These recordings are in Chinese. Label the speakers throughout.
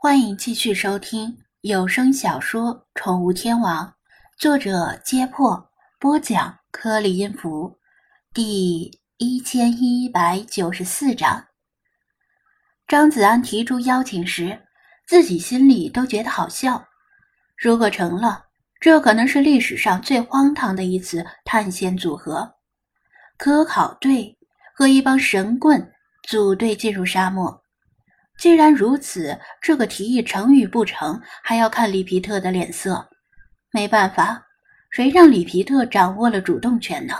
Speaker 1: 欢迎继续收听有声小说《宠物天王》，作者：揭破，播讲：颗粒音符，第一千一百九十四章。张子安提出邀请时，自己心里都觉得好笑。如果成了，这可能是历史上最荒唐的一次探险组合——科考队和一帮神棍组队进入沙漠。既然如此，这个提议成与不成，还要看里皮特的脸色。没办法，谁让里皮特掌握了主动权呢？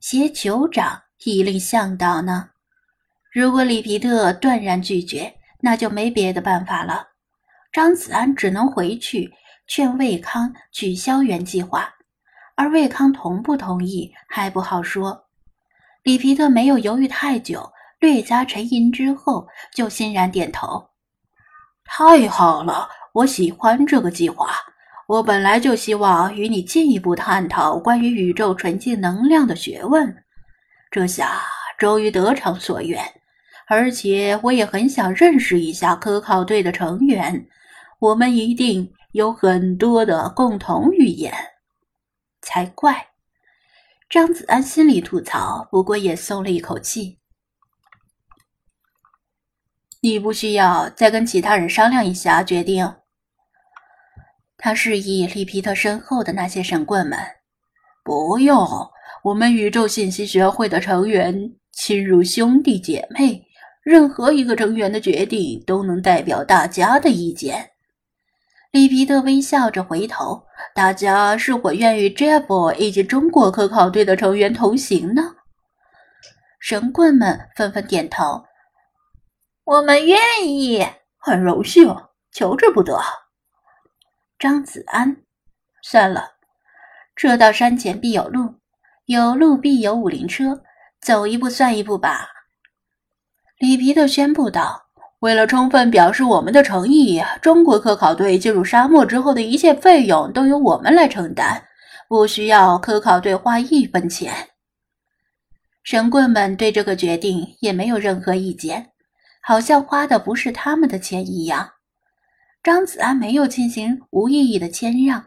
Speaker 1: 携酋长以令向导呢？如果里皮特断然拒绝，那就没别的办法了。张子安只能回去劝魏康取消原计划，而魏康同不同意还不好说。里皮特没有犹豫太久。略加沉吟之后，就欣然点头：“太好了，我喜欢这个计划。我本来就希望与你进一步探讨关于宇宙纯净能量的学问，这下终于得偿所愿。而且我也很想认识一下科考队的成员，我们一定有很多的共同语言才怪。”张子安心里吐槽，不过也松了一口气。你不需要再跟其他人商量一下决定。他示意利皮特身后的那些神棍们：“不用，我们宇宙信息学会的成员亲如兄弟姐妹，任何一个成员的决定都能代表大家的意见。”利皮特微笑着回头：“大家是否愿与 Jeff 以及中国科考队的成员同行呢？”神棍们纷纷点头。
Speaker 2: 我们愿意，
Speaker 1: 很荣幸，求之不得。张子安，算了，这到山前必有路，有路必有五菱车，走一步算一步吧。里皮特宣布道：“为了充分表示我们的诚意，中国科考队进入沙漠之后的一切费用都由我们来承担，不需要科考队花一分钱。”神棍们对这个决定也没有任何意见。好像花的不是他们的钱一样。张子安没有进行无意义的谦让，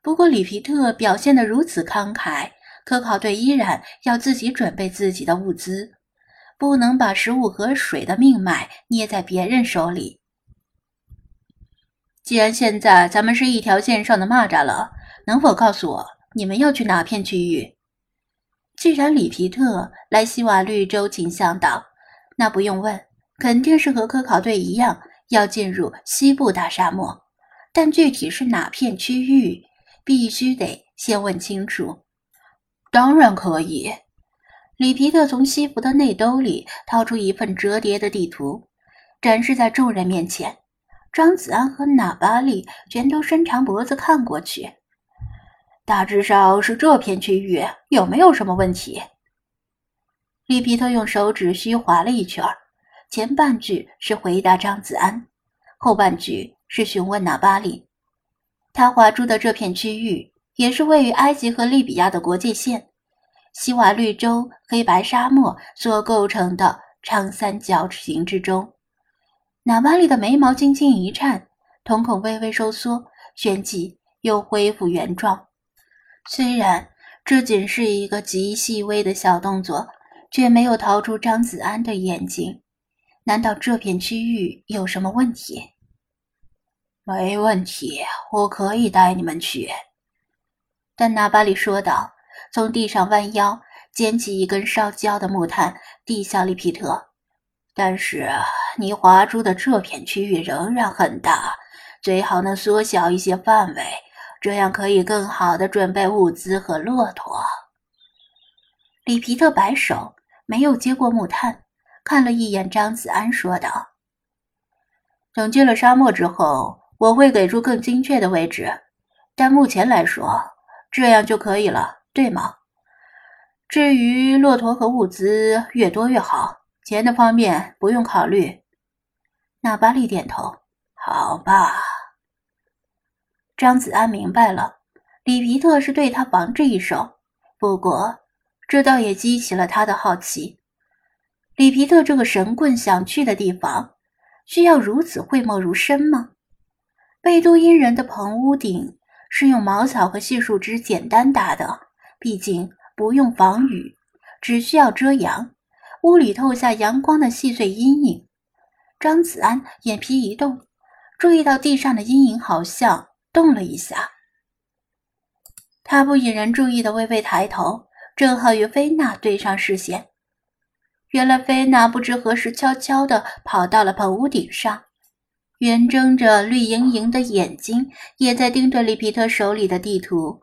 Speaker 1: 不过里皮特表现得如此慷慨，科考队依然要自己准备自己的物资，不能把食物和水的命脉捏在别人手里。既然现在咱们是一条线上的蚂蚱了，能否告诉我你们要去哪片区域？既然里皮特来西瓦绿洲请向导，那不用问。肯定是和科考队一样要进入西部大沙漠，但具体是哪片区域，必须得先问清楚。当然可以。里皮特从西服的内兜里掏出一份折叠的地图，展示在众人面前。张子安和纳巴利全都伸长脖子看过去。大致上是这片区域，有没有什么问题？里皮特用手指虚划了一圈。前半句是回答张子安，后半句是询问纳巴里。他划出的这片区域也是位于埃及和利比亚的国界线，西瓦绿洲黑白沙漠所构成的长三角形之中。纳巴里的眉毛轻轻一颤，瞳孔微微收缩，旋即又恢复原状。虽然这仅是一个极细微的小动作，却没有逃出张子安的眼睛。难道这片区域有什么问题？没问题，我可以带你们去。但纳巴里说道，从地上弯腰捡起一根烧焦的木炭，递向利皮特。但是你划出的这片区域仍然很大，最好能缩小一些范围，这样可以更好的准备物资和骆驼。里皮特摆手，没有接过木炭。看了一眼张子安，说道：“等进了沙漠之后，我会给出更精确的位置，但目前来说，这样就可以了，对吗？至于骆驼和物资，越多越好，钱的方面不用考虑。”纳巴利点头：“好吧。”张子安明白了，里皮特是对他防着一手，不过这倒也激起了他的好奇。里皮特这个神棍想去的地方，需要如此讳莫如深吗？贝都因人的棚屋顶是用茅草和细树枝简单搭的，毕竟不用防雨，只需要遮阳。屋里透下阳光的细碎阴影。张子安眼皮一动，注意到地上的阴影好像动了一下。他不引人注意的微微抬头，正好与菲娜对上视线。原来菲娜不知何时悄悄地跑到了棚屋顶上。圆睁着绿莹莹的眼睛，也在盯着里皮特手里的地图。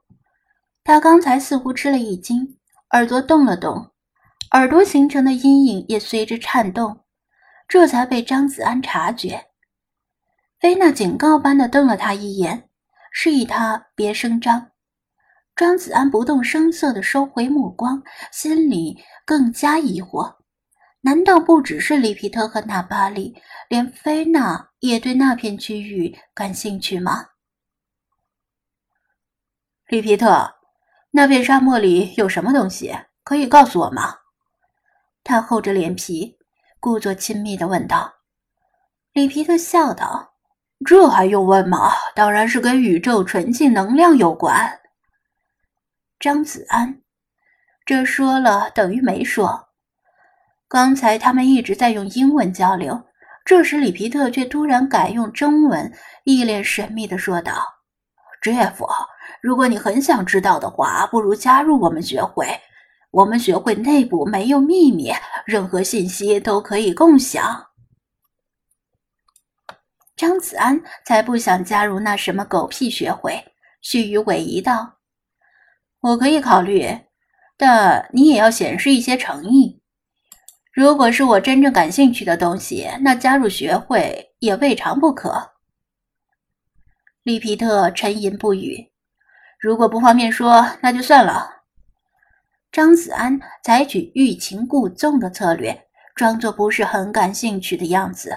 Speaker 1: 他刚才似乎吃了一惊，耳朵动了动，耳朵形成的阴影也随之颤动，这才被张子安察觉。菲娜警告般的瞪了他一眼，示意他别声张。张子安不动声色的收回目光，心里更加疑惑。难道不只是里皮特和纳巴里，连菲娜也对那片区域感兴趣吗？里皮特，那片沙漠里有什么东西？可以告诉我吗？他厚着脸皮，故作亲密的问道。里皮特笑道：“这还用问吗？当然是跟宇宙纯净能量有关。”张子安，这说了等于没说。刚才他们一直在用英文交流，这时里皮特却突然改用中文，一脸神秘的说道：“Jeff，如果你很想知道的话，不如加入我们学会。我们学会内部没有秘密，任何信息都可以共享。”张子安才不想加入那什么狗屁学会，虚与委蛇道：“我可以考虑，但你也要显示一些诚意。”如果是我真正感兴趣的东西，那加入学会也未尝不可。利皮特沉吟不语。如果不方便说，那就算了。张子安采取欲擒故纵的策略，装作不是很感兴趣的样子。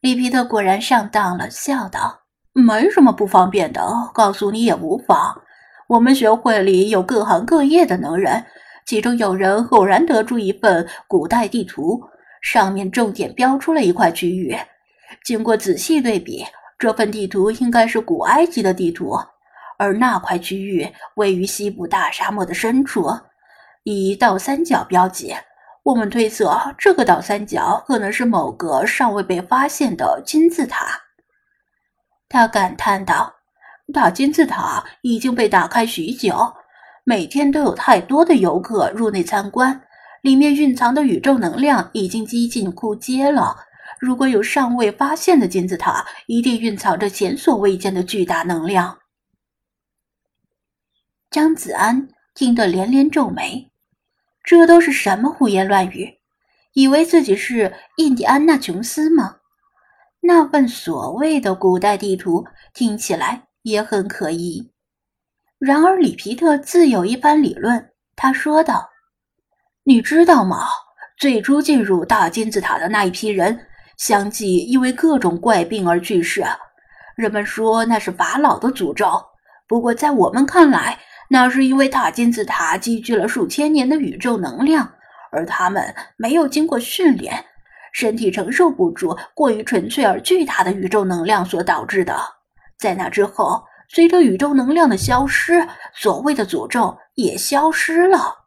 Speaker 1: 利皮特果然上当了，笑道：“没什么不方便的，告诉你也无妨。我们学会里有各行各业的能人。”其中有人偶然得出一份古代地图，上面重点标出了一块区域。经过仔细对比，这份地图应该是古埃及的地图，而那块区域位于西部大沙漠的深处，以倒三角标记。我们推测，这个倒三角可能是某个尚未被发现的金字塔。他感叹道：“大金字塔已经被打开许久。”每天都有太多的游客入内参观，里面蕴藏的宇宙能量已经几近枯竭了。如果有尚未发现的金字塔，一定蕴藏着前所未见的巨大能量。张子安听得连连皱眉，这都是什么胡言乱语？以为自己是印第安纳琼斯吗？那份所谓的古代地图听起来也很可疑。然而，里皮特自有一番理论。他说道：“你知道吗？最初进入大金字塔的那一批人，相继因为各种怪病而去世。人们说那是法老的诅咒。不过，在我们看来，那是因为大金字塔积聚了数千年的宇宙能量，而他们没有经过训练，身体承受不住过于纯粹而巨大的宇宙能量所导致的。在那之后。”随着宇宙能量的消失，所谓的诅咒也消失了。